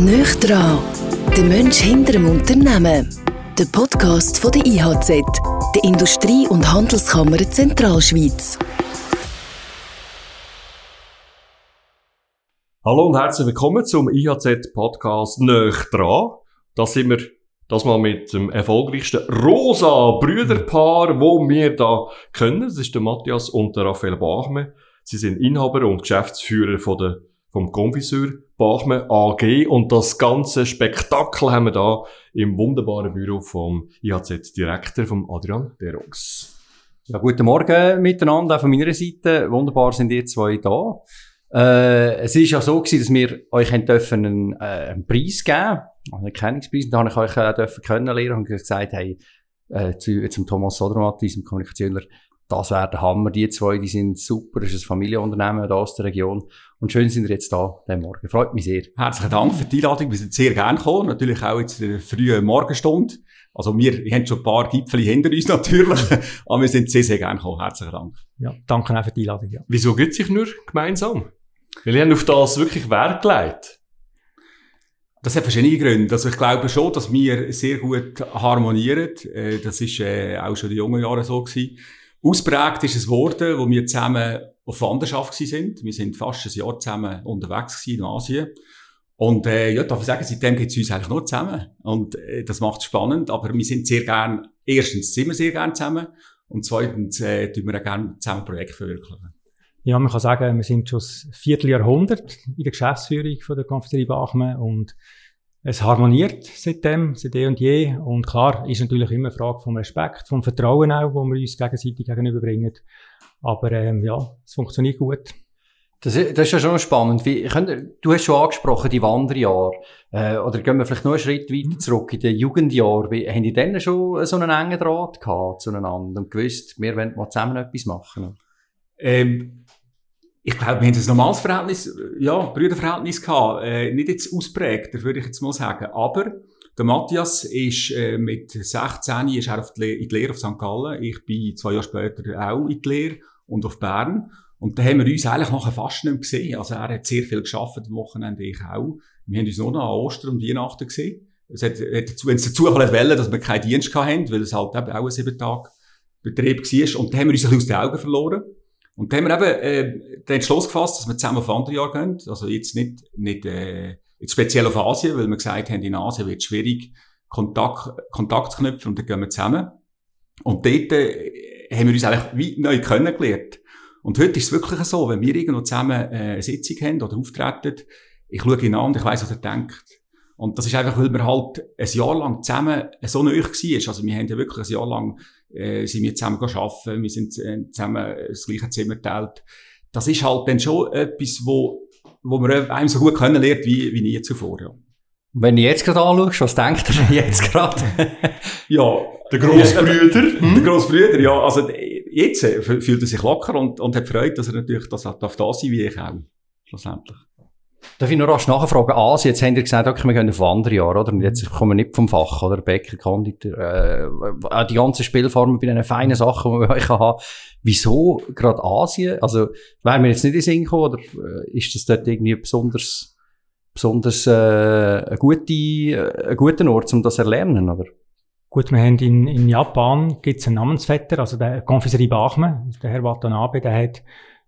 Nicht dran, der Mensch hinter dem Unternehmen. Der Podcast von der IHZ, der Industrie- und Handelskammer Zentralschweiz. Hallo und herzlich willkommen zum IHZ-Podcast Nicht dran. Da sind wir das mal mit dem erfolgreichsten rosa Brüderpaar, wo wir da können. Das ist der Matthias und der Raphael Bachme. Sie sind Inhaber und Geschäftsführer von der, vom Confiseur Bachme AG und das ganze Spektakel haben wir da im wunderbaren Büro vom IHZ-Direktor, vom Adrian Derungs. Ja, guten Morgen miteinander, auch von meiner Seite. Wunderbar sind ihr zwei da. Äh, es ist ja so gewesen, dass wir euch dürfen einen, äh, einen Preis geben, einen Erkennungspreis. Und da habe ich euch äh, dürfen kennenlernen und gesagt, hey, äh, zu, zum Thomas Sodermatt, unserem Kommunikationler, das wäre der Hammer. Die zwei, die sind super. Das ist ein Familienunternehmen da aus der Region. Und schön sind wir jetzt da, den Morgen. Freut mich sehr. Herzlichen Dank für die Einladung. Wir sind sehr gerne gekommen. Natürlich auch jetzt in der frühen Morgenstunde. Also wir, wir haben schon ein paar Gipfel hinter uns natürlich. aber wir sind sehr, sehr gerne gekommen. Herzlichen Dank. Ja, danke auch für die Einladung. Ja. Wieso gibt sich nur gemeinsam? Weil ihr habt auf das wirklich Wert gelegt. Das hat verschiedene Gründe. Also ich glaube schon, dass wir sehr gut harmonieren. Äh, Das ist äh, auch schon in den jungen Jahren so gewesen. Ausprägt ist es geworden, wo wir zusammen auf Wanderschaft sind. Wir sind fast ein Jahr zusammen unterwegs in Asien. Und äh, ja, darf ich sagen, seitdem geht es uns eigentlich nur zusammen. Und äh, das macht es spannend. Aber wir sind sehr gern, erstens sind wir sehr gern zusammen und zweitens äh, tun wir auch gerne zusammen Projekte verwirklichen. ja, man kann sagen, wir sind schon das Vierteljahrhundert in der Geschäftsführung von der Konfiserie Bachmann und es harmoniert seitdem, seit eh und je. Und klar, ist natürlich immer eine Frage vom Respekt, vom Vertrauen auch, wo wir uns gegenseitig gegenüberbringen. Aber ähm, ja, es funktioniert gut. Das, ist- das ist ja schon spannend. Wie, könnt, du hast schon angesprochen, die Wanderjahre. Äh, oder gehen wir vielleicht noch einen Schritt weiter zurück in den Jugendjahren. Wie, haben die dann schon so einen engen Draht gehabt zueinander und gewusst, wir wollen mal zusammen etwas machen? Ähm, ich glaube, wir haben ein normales Verhältnis, ja, Brüderverhältnis gehabt. Äh, nicht jetzt ausprägt, würde ich jetzt mal sagen. Aber der Matthias ist äh, mit 16 ist er auf die in die Lehre auf St. Gallen. Ich bin zwei Jahre später auch in die Lehre und auf Bern. Und da haben wir uns eigentlich nachher fast nicht mehr gesehen. Also er hat sehr viel geschafft am Wochenende, ich auch. Wir haben uns nur noch an Ostern und Weihnachten gesehen. Es hat, hat dazu, wenn es dazu wollen, dass wir keinen Dienst hatten, weil es halt eben auch ein sieben Tage Betrieb war. Und da haben wir uns ein bisschen aus den Augen verloren. Und dann haben wir eben äh, den Entschluss gefasst, dass wir zusammen auf andere Jahre gehen. Also jetzt nicht, nicht äh, jetzt speziell auf Asien, weil wir gesagt haben, in Asien wird es schwierig, Kontakt, Kontakt zu knüpfen und dann gehen wir zusammen. Und dort äh, haben wir uns eigentlich wie neu kennengelernt. Und heute ist es wirklich so, wenn wir irgendwo zusammen äh, eine Sitzung haben oder auftreten, ich schaue ihn an und ich weiss, was er denkt. Und das ist einfach, weil wir halt ein Jahr lang zusammen so nahe waren. Also wir haben ja wirklich ein Jahr lang äh, sind wir zusammen arbeiten, wir sind äh, zusammen das gleiche Zimmer geteilt. Das ist halt dann schon etwas, wo, wo man einem so gut kennenlernt wie, wie nie zuvor. Ja. Und wenn du jetzt gerade anschaust, was denkt er jetzt gerade? Ja, Der Grossbrüder. Der Grossbrüder, ja. Also jetzt äh, fühlt er sich locker und, und hat Freude, dass er natürlich das darf da sein wie ich auch. Schlussendlich. Darf ich noch rasch nachfragen? Asien, jetzt haben ihr gesagt, okay, wir gehen auf Wanderjahr, oder? Und jetzt kommen wir nicht vom Fach, oder? Bäcker, Konditor, äh, auch die ganzen Spielformen bei den feinen Sachen, die wir euch haben. Wieso gerade Asien? Also, wäre mir jetzt nicht in Sinn gekommen, oder äh, ist das dort irgendwie besonders, besonders, äh, ein, gute, äh, ein guter Ort, um das zu erlernen, oder? Gut, wir haben in, in Japan gibt's einen Namensvetter, also der Konfiserie Bachmann, der Herr Watanabe, der hat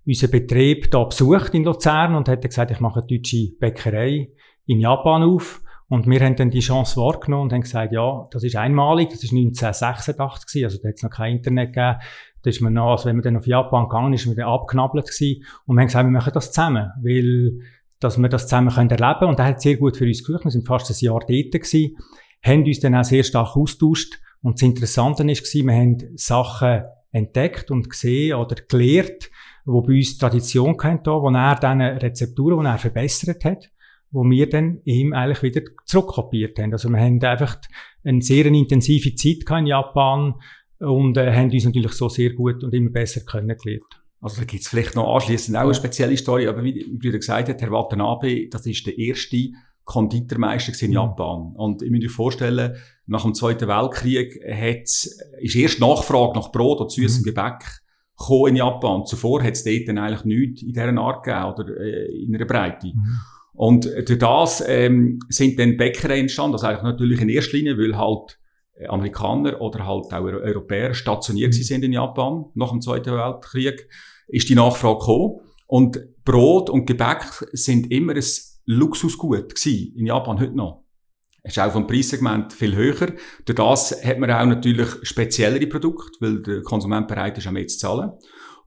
unseren Betrieb da besucht in Luzern und hat gesagt, ich mache eine deutsche Bäckerei in Japan auf. Und wir haben dann die Chance wahrgenommen und haben gesagt, ja, das ist einmalig, das ist 1986 gewesen, also da hat es noch kein Internet gegeben. Da ist man noch, also wenn man dann auf Japan gegangen ist, ist man dann gewesen. Und wir haben gesagt, wir machen das zusammen, weil, dass wir das zusammen können erleben können. Und das hat sehr gut für uns geholfen. Wir sind fast ein Jahr dort gewesen, haben uns dann auch sehr stark austauscht. Und das Interessante gewesen, wir haben Sachen entdeckt und gesehen oder gelernt, wo bei uns Tradition kennt, wo er dann Rezepturen, die er verbessert hat, wo wir dann ihm eigentlich wieder zurückkopiert haben. Also wir haben einfach eine sehr intensive Zeit in Japan und äh, haben uns natürlich so sehr gut und immer besser kennengelernt. Also da gibt's vielleicht noch anschließend auch eine spezielle Story, aber wie wie Brüder gesagt hat, Herr Watanabe, das ist der erste Konditormeister in Mhm. Japan. Und ich muss mir vorstellen, nach dem Zweiten Weltkrieg hat's, ist erst Nachfrage nach Brot oder süßem Mhm. Gebäck gekommen in Japan. Zuvor hat es dort dann eigentlich nichts in dieser Art gegeben oder äh, in einer Breite. Mhm. Und durch das ähm, sind dann Bäckereien entstanden, also eigentlich natürlich in erster Linie, weil halt Amerikaner oder halt auch Europäer stationiert sind in Japan nach dem Zweiten Weltkrieg, ist die Nachfrage gekommen. Und Brot und Gebäck sind immer ein Luxusgut gewesen, in Japan heute noch. Ist auch vom Preissegment viel höher. Durch das hat man auch natürlich speziellere Produkte, weil der Konsument bereit ist, auch mehr zu zahlen.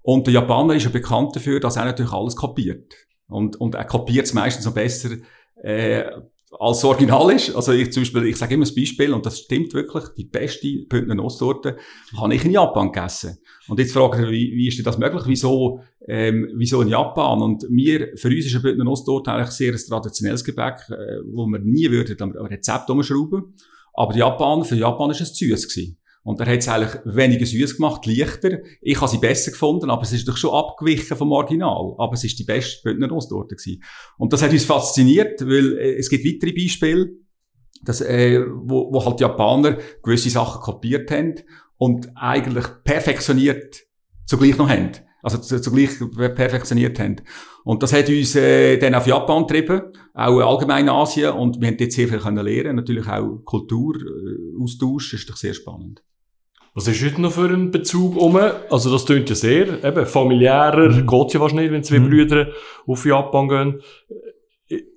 Und der Japaner ist ja bekannt dafür, dass er natürlich alles kopiert. Und, und er kopiert es meistens noch besser, äh, als Original ist. Also ich zum Beispiel, ich sage immer das Beispiel, und das stimmt wirklich, die beste Bündner Nusstorte habe ich in Japan gegessen. Und jetzt fragt ihr, wie, wie ist denn das möglich? Wieso, ähm, wieso in Japan? Und mir, für uns ist eine Bündner Nusstorte eigentlich sehr ein traditionelles Gebäck, äh, wo wir nie würden am Rezept umschrauben. Aber Japan, für Japan ist es süß gewesen. Und er hat es eigentlich weniger süß gemacht, leichter. Ich habe sie besser gefunden, aber es ist doch schon abgewichen vom Original. Aber es ist die beste Bündner Nusstorte gewesen. Und das hat uns fasziniert, weil äh, es gibt weitere Beispiele, dass, äh, wo, wo halt Japaner gewisse Sachen kopiert haben und eigentlich perfektioniert zugleich noch haben. Also zugleich perfektioniert haben. Und das hat uns äh, dann auf Japan getrieben, auch allgemein Asien. Und wir haben dort sehr viel können lernen. Natürlich auch Kulturaustausch, äh, ist doch sehr spannend. Was ist heute noch für ein Bezug um? Also das klingt ja sehr, eben, familiärer, mhm. geht ja wahrscheinlich, wenn zwei mhm. Brüder auf Japan gehen.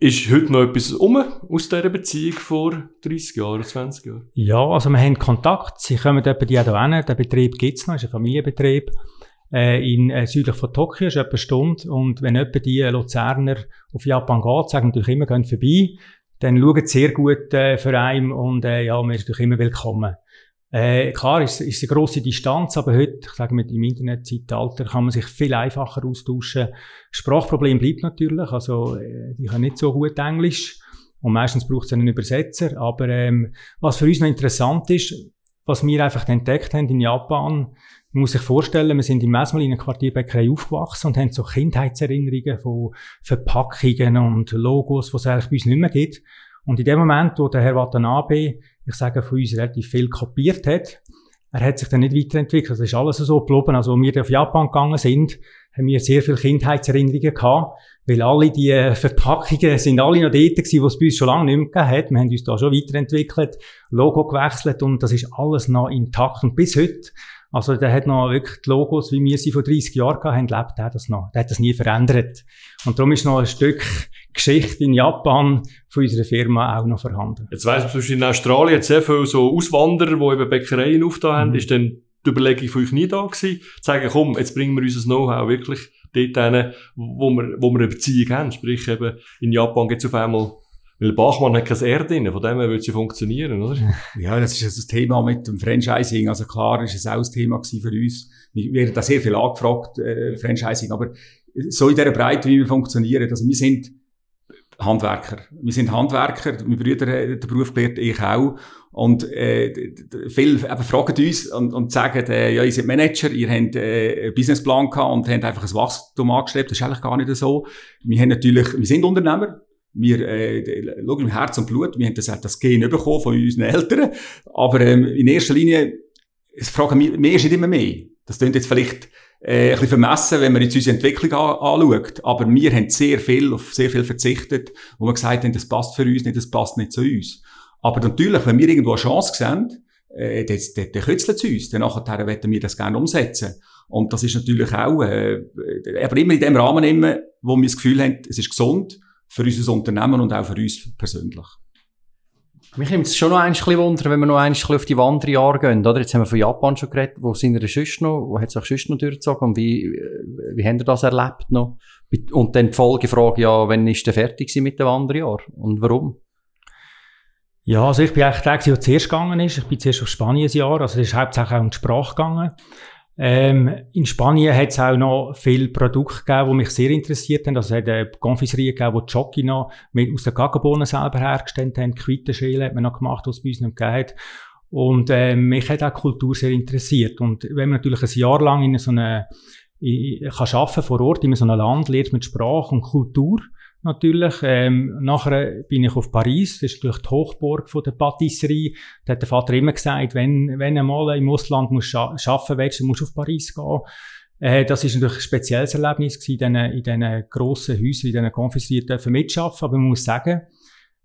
Ist heute noch etwas um aus dieser Beziehung vor 30 Jahren, 20 Jahren? Ja, also wir haben Kontakt. Sie kommen etwa die hier hin. Der Betrieb gibt es noch, ist ein Familienbetrieb. Äh, in äh, südlich von Tokio, ist etwa eine Stunde. Und wenn etwa die Luzerner auf Japan geht, sagen natürlich immer, gehen vorbei. Dann schauen sie sehr gut äh, für einen und äh, ja, man ist natürlich immer willkommen. Äh, klar ist, ist eine grosse Distanz, aber heute, ich sage mit im Internetzeitalter, kann man sich viel einfacher austauschen. Sprachproblem bleibt natürlich, also äh, die können nicht so gut Englisch und meistens braucht es einen Übersetzer. Aber ähm, was für uns noch interessant ist, was wir einfach entdeckt haben in Japan, man muss sich vorstellen, wir sind im Mesmelin Quartierbäckerei aufgewachsen und haben so Kindheitserinnerungen von Verpackungen und Logos, was es eigentlich bei uns nicht mehr gibt. Und in dem Moment, wo der Herr Watanabe ich sage, von uns relativ viel kopiert hat. Er hat sich dann nicht weiterentwickelt. Das ist alles so geblieben. Also, als wir auf Japan gegangen sind, haben wir sehr viele Kindheitserinnerungen gehabt, weil alle die äh, Verpackungen sind alle noch dort gewesen, was es bei uns schon lange nicht mehr gegeben hat. Wir haben uns da schon weiterentwickelt, Logo gewechselt und das ist alles noch intakt. Und bis heute also der hat noch wirklich die Logos, wie wir sie vor 30 Jahren haben, lebt er das noch. Der hat das nie verändert. Und darum ist noch ein Stück Geschichte in Japan von unserer Firma auch noch vorhanden. Jetzt weiss man, zum Beispiel in Australien sehr viele so Auswanderer, die eben Bäckereien aufgetan haben, mhm. ist dann die Überlegung von euch nie da gewesen, zu sagen, komm, jetzt bringen wir unser Know-how wirklich dort hin, wo wir, wo wir eine Beziehung haben. Sprich eben, in Japan gibt es auf einmal weil Bachmann hat kein R drin, von dem her würde sie funktionieren, oder? Ja, das ist das Thema mit dem Franchising. Also klar ist es auch ein Thema für uns. Wir werden da sehr viel angefragt, äh, Franchising, aber so in dieser Breite, wie wir funktionieren. Also wir sind Handwerker. Wir sind Handwerker, meine Brüder haben den Beruf gelernt, ich auch. Und äh, viele eben fragen uns und, und sagen, äh, ja, ihr seid Manager, ihr habt äh, einen Businessplan gehabt und habt einfach ein Wachstum angestrebt. Das ist eigentlich gar nicht so. Wir haben natürlich, wir sind Unternehmer, wir äh, schauen im Herz und Blut, wir haben das, das Gen bekommen von unseren Eltern, aber ähm, in erster Linie es fragen wir, mehr ist nicht immer mehr. Das klingt jetzt vielleicht äh, ein bisschen vermessen, wenn man jetzt unsere Entwicklung an, anschaut, aber wir haben sehr viel, auf sehr viel verzichtet, wo wir gesagt haben, das passt für uns nicht, das passt nicht zu uns. Aber natürlich, wenn wir irgendwo eine Chance sehen, äh, dann, dann, dann kützelt es uns, dann nachher werden wir das gerne umsetzen. Und das ist natürlich auch, äh, aber immer in dem Rahmen, immer, wo wir das Gefühl haben, es ist gesund, für unser Unternehmen und auch für uns persönlich. Mich nimmt es schon noch ein bisschen Wunder, wenn wir noch ein bisschen auf die Wanderjahre gehen, oder? Jetzt haben wir von Japan schon geredet. Wo sind wir sonst noch? Wo hat es euch sonst noch durchgezogen? Und wie, wie habt ihr das erlebt noch? Und dann die Folgefrage, ja, wann ist der fertig mit dem Wanderjahr? Und warum? Ja, also ich bin eigentlich der, der zuerst gegangen ist. Ich bin zuerst auf Spanien ein Jahr. Also es ist hauptsächlich auch um die Sprache gegangen. Ähm, in Spanien hat es auch noch viele Produkte gegeben, die mich sehr interessiert haben. Also es hat eine Konfiserie gegeben, die Jockey noch mit, aus den Kakaobohnen selber hergestellt haben. Quittenschäle hat man noch gemacht, was es bei uns noch gegeben hat. Und äh, mich hat auch Kultur sehr interessiert. Und wenn man natürlich ein Jahr lang in so einer ich kann arbeiten vor Ort in so einem Land, lernt mit Sprache und Kultur natürlich. Ähm, nachher bin ich auf Paris, das ist natürlich die Hochburg von der Patisserie. Da hat der Vater immer gesagt, wenn, wenn du mal im Ausland musst arbeiten willst, musst du auf Paris gehen. Äh, das ist natürlich ein spezielles Erlebnis gewesen, in diesen, grossen Häusern, in diesen Konfiserien dürfen mitschaffen. Aber man muss sagen,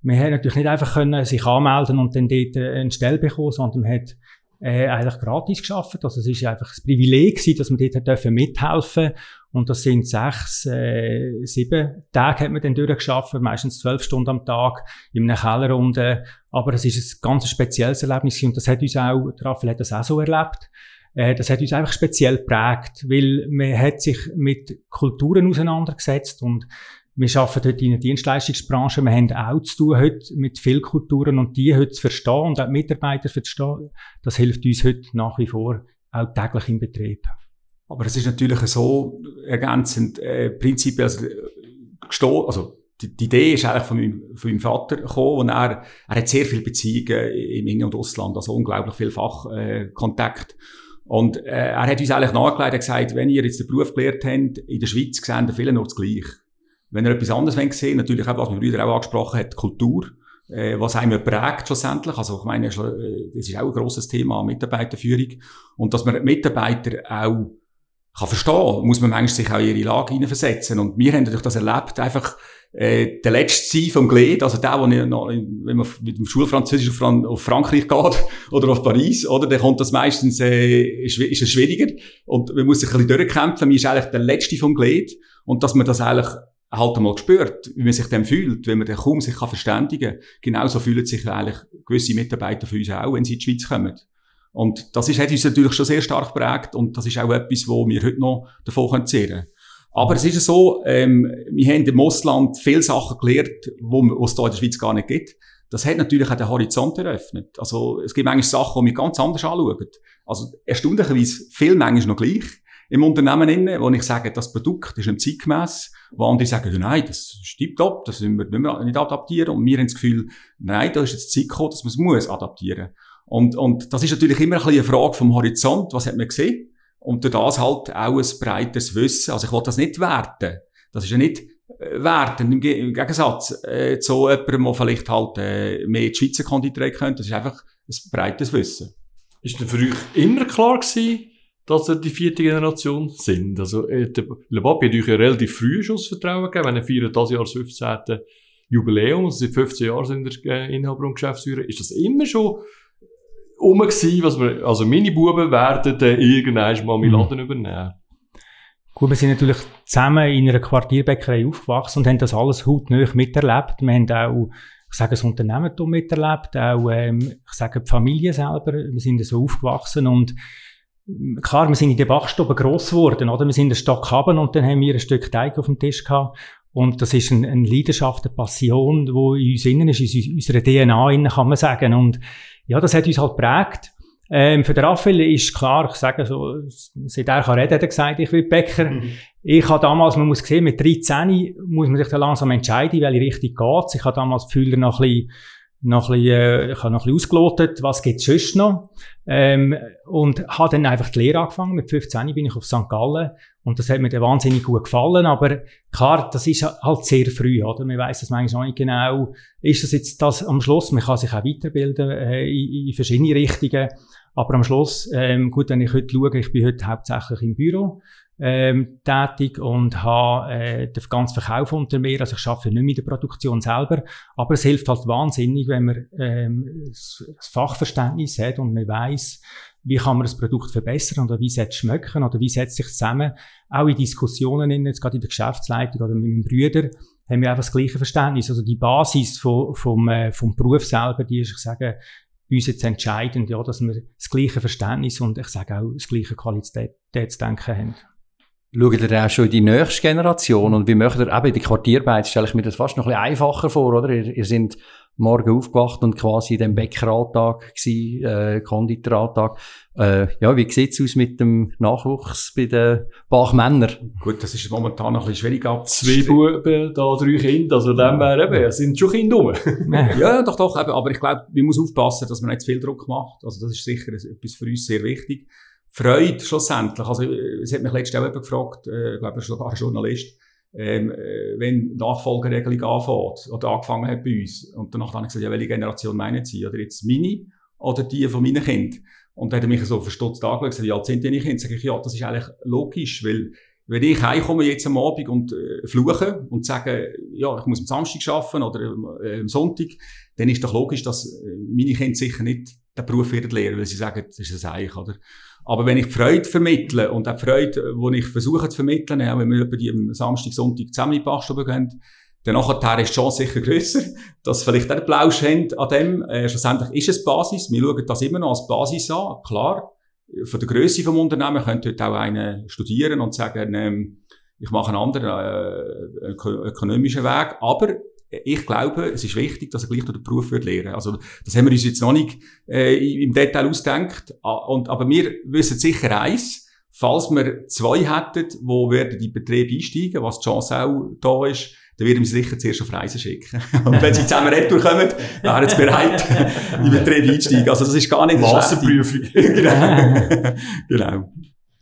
man hat natürlich nicht einfach können sich anmelden und dann dort äh, eine Stelle bekommen, sondern man hat äh, eigentlich gratis geschafft. Also es ist einfach das Privileg gewesen, dass man dort mithelfen und das sind sechs, äh, sieben Tage hat man dann durchgeschafft, meistens zwölf Stunden am Tag in einer Kellerrunde. Aber es ist ein ganz spezielles Erlebnis und das hat uns auch, Raphael hat das auch so erlebt. Äh, das hat uns einfach speziell prägt, weil man hat sich mit Kulturen auseinandergesetzt und wir arbeiten heute in der Dienstleistungsbranche. Wir haben auch zu tun heute mit vielen Kulturen und die heute zu verstehen und auch die Mitarbeiter zu verstehen. Das hilft uns heute nach wie vor auch täglich im Betrieb. Aber es ist natürlich so ergänzend, äh, prinzipiell, also, gestohlen, also die, die, Idee ist eigentlich von meinem, von meinem Vater gekommen und er, er hat sehr viele Beziehungen im In- und Ausland, also unglaublich viel Fachkontakt. Äh, und äh, er hat uns eigentlich nachgelegt, er gesagt, wenn ihr jetzt den Beruf gelernt habt, in der Schweiz sehen viele noch das Gleiche. Wenn ihr etwas anderes wollt sehen, natürlich auch, was mein Brüder auch angesprochen hat, Kultur, äh, was einem prägt schlussendlich. Also ich meine, äh, das ist auch ein grosses Thema, Mitarbeiterführung. Und dass man Mitarbeiter auch kann verstehen, muss man manchmal sich auch in ihre Lage hineinversetzen. Und wir haben natürlich das erlebt, einfach äh, der letzte sein vom Glied, also der, wo noch, wenn man mit dem Schulfranzösisch auf, Fran auf Frankreich geht oder auf Paris, oder, dann kommt das meistens, äh, ist, ist es schwieriger und man muss sich ein bisschen durchkämpfen. Man ist eigentlich der letzte vom Glied und dass man das eigentlich halt einmal spürt, wie man sich dem fühlt, wenn man dann kaum sich kann verständigen kann. Genauso fühlen sich eigentlich gewisse Mitarbeiter von uns auch, wenn sie in die Schweiz kommen. Und das ist, hat uns natürlich schon sehr stark geprägt und das ist auch etwas, wo wir heute noch davon zehren können. Aber es ist so, ähm, wir haben im Ausland viele Sachen gelernt, wo es hier in der Schweiz gar nicht gibt. Das hat natürlich auch den Horizont eröffnet. Also, es gibt manchmal Sachen, die wir ganz anders anschauen. Also, erstaunlicherweise viel manchmal noch gleich im Unternehmen inne, wo ich sage, das Produkt ist ein zeitgemäß, wo andere sagen, nein, das stimmt ab, das müssen wir, nicht adaptieren. Und wir haben das Gefühl, nein, da ist jetzt Zeit gekommen, dass man es muss adaptieren. Und, und das ist natürlich immer ein bisschen eine Frage vom Horizont, was hat man gesehen? Und durch das halt auch ein breiteres Wissen. Also ich will das nicht werten. Das ist ja nicht äh, werten, im, im Gegensatz äh, zu jemandem, der vielleicht halt äh, mehr die Schweizer Konditorei könnte. Das ist einfach ein breites Wissen. Ist denn für euch immer klar gewesen, dass ihr die vierte Generation sind? Also äh, Le Papi hat euch ja relativ früh schon das Vertrauen gegeben, wenn er feiert das Jahr das 15. Jubiläum, also seit 15 Jahren sind ihr äh, Inhaber und Geschäftsführer. Ist das immer schon um gewesen, was wir, also meine Buben werden dann irgendwann mal meinen mhm. Laden übernehmen. Gut, wir sind natürlich zusammen in einer Quartierbäckerei aufgewachsen und haben das alles hautnah miterlebt. Wir haben auch, ich sage, das Unternehmertum miterlebt, auch, ähm, ich sage, die Familie selber. Wir sind so aufgewachsen und klar, wir sind in der Bachstube gross geworden, oder? Wir sind einen Stock haben und dann haben wir ein Stück Teig auf dem Tisch gehabt. Und das ist eine, eine Leidenschaft, eine Passion, die in uns innen ist, in unserer DNA innen, kann man sagen. Und ja, das hat uns halt prägt. Ähm, für den Raphael ist klar, ich sage so, seit er kann reden, hat er gesagt, ich will Bäcker. Mhm. Ich habe damals, man muss sehen, mit 13 muss man sich dann langsam entscheiden, welche Richtung geht. Ich habe damals die Fühler noch ein bisschen noch ein bisschen, äh, ich habe noch ein bisschen ausgelotet, was gibt's sonst noch. Ähm, und habe dann einfach die Lehre angefangen. Mit 15 bin ich auf St. Gallen und das hat mir dann wahnsinnig gut gefallen. Aber klar, das ist halt sehr früh, oder? Man weiß das manchmal noch nicht genau. Ist das jetzt das am Schluss? Man kann sich auch weiterbilden äh, in, in verschiedene Richtungen. Aber am Schluss, ähm, gut, wenn ich heute schaue, ich bin heute hauptsächlich im Büro ähm, tätig und habe äh, den ganzen Verkauf unter mir. Also ich arbeite nicht mit der Produktion selber, aber es hilft halt wahnsinnig, wenn man ähm, das Fachverständnis hat und man weiß, wie kann man das Produkt verbessern oder wie setzt es schmecken oder wie setzt sich zusammen. Auch in Diskussionen, in, jetzt gerade in der Geschäftsleitung oder mit meinem Brüder, haben wir einfach das gleiche Verständnis. Also die Basis vom, vom, äh, vom Beruf selber, die ist, ich sage, uns jetzt entscheidend, ja, dass wir das gleiche Verständnis und ich sage auch das gleiche Qualitätsdenken haben. Schaut ihr auch schon in die nächste Generation und wie möchtet ihr eben in die Quartierarbeit, stelle ich mir das fast noch ein bisschen einfacher vor, oder? Ihr, ihr sind morgen aufgewacht und quasi in dem Bäckeralltag gsi, äh, Konditoralltag. Äh, ja, wie sieht's aus mit dem Nachwuchs bei den Bachmännern? Gut, das ist momentan noch ein bisschen schwierig ab. Zwei Buben, da drei Kinder, also dem wäre eben, es sind schon Kinder rum. ja, doch, doch, eben, aber ich glaube, man muss aufpassen, dass man nicht zu viel Druck macht. Also das ist sicher etwas für uns sehr wichtig. Freude schlussendlich. Also, es hat mich letztens auch jemand gefragt, äh, ich glaube, sogar ein Journalist, ähm, äh, wenn Nachfolgeregelung anfängt oder angefangen hat bei uns. Und danach habe ich gesagt, ja, welche Generation meinen Sie? Oder jetzt meine oder die von meinen Kindern? Und dann hat er mich so verstutzt angeschaut und gesagt, ja, sind deine Kinder? Sag ich, ja, das ist eigentlich logisch, weil wenn ich heimkomme jetzt am Abend und äh, fluche und sage, ja, ich muss am Samstag arbeiten oder äh, am Sonntag, dann ist doch logisch, dass äh, meine Kinder sicher nicht den Beruf werden lernen, weil sie sagen, das ist ein Eich, oder? Aber wenn ich die Freude vermittle und auch die Freude, die ich versuche zu vermitteln, auch wenn wir über die am Samstag, Sonntag zusammen in die Bachstube gehen, dann nachher ist die Chance sicher grösser, dass vielleicht auch Plausch haben an dem. Äh, schlussendlich ist es Basis. Wir schauen das immer noch als Basis an, klar von der Größe vom Unternehmen könnte heute auch einer studieren und sagen, ähm, ich mache einen anderen äh, ökonomischen Weg. Aber ich glaube, es ist wichtig, dass er gleich noch den Beruf wird lernen. Also das haben wir uns jetzt noch nicht äh, im Detail ausgedacht. Und, aber wir wissen sicher eins, falls wir zwei hätten, wo werden die Betriebe einsteigen, was die Chance auch da ist, dann werden wir sie sicher zuerst auf Reisen schicken. Und wenn sie zusammen retour kommen, wären sie bereit, in den Betrieb einsteigen. Also das ist gar nicht Massenprüfung. genau. genau.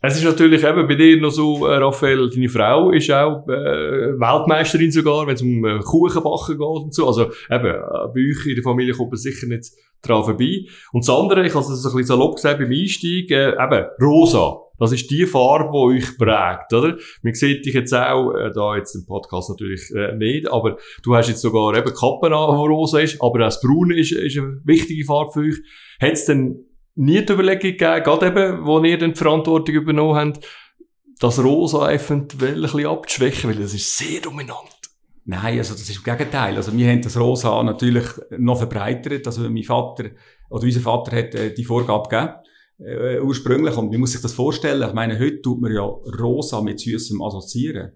Es ist natürlich eben bei dir noch so, äh, Raphael, deine Frau ist auch äh, Weltmeisterin sogar, wenn es um äh, Kuchenbacken geht und so. Also eben, äh, bei euch in der Familie kommt man sicher nicht dran vorbei. Und das andere, ich habe es ein bisschen salopp gesagt beim Einstieg, äh, eben rosa. Das ist die Farbe, die euch prägt, oder? Man sieht dich jetzt auch, äh, da jetzt im Podcast natürlich äh, nicht, aber du hast jetzt sogar eben Kappen an, die rosa ist, aber auch das Braune ist, ist eine wichtige Farbe für euch. Hat es denn nie die Überlegung gegeben, gerade eben, wo ihr dann die Verantwortung übernommen habt, das Rosa eventuell ein bisschen abzuschwächen, weil das ist sehr dominant. Nein, also das ist im Gegenteil. Also wir haben das Rosa natürlich noch verbreitert. Also mein Vater, oder unser Vater hat äh, die Vorgabe gegeben äh, ursprünglich. Und wie muss sich das vorstellen? Ich meine, heute tut man ja rosa mit Süßem assoziieren.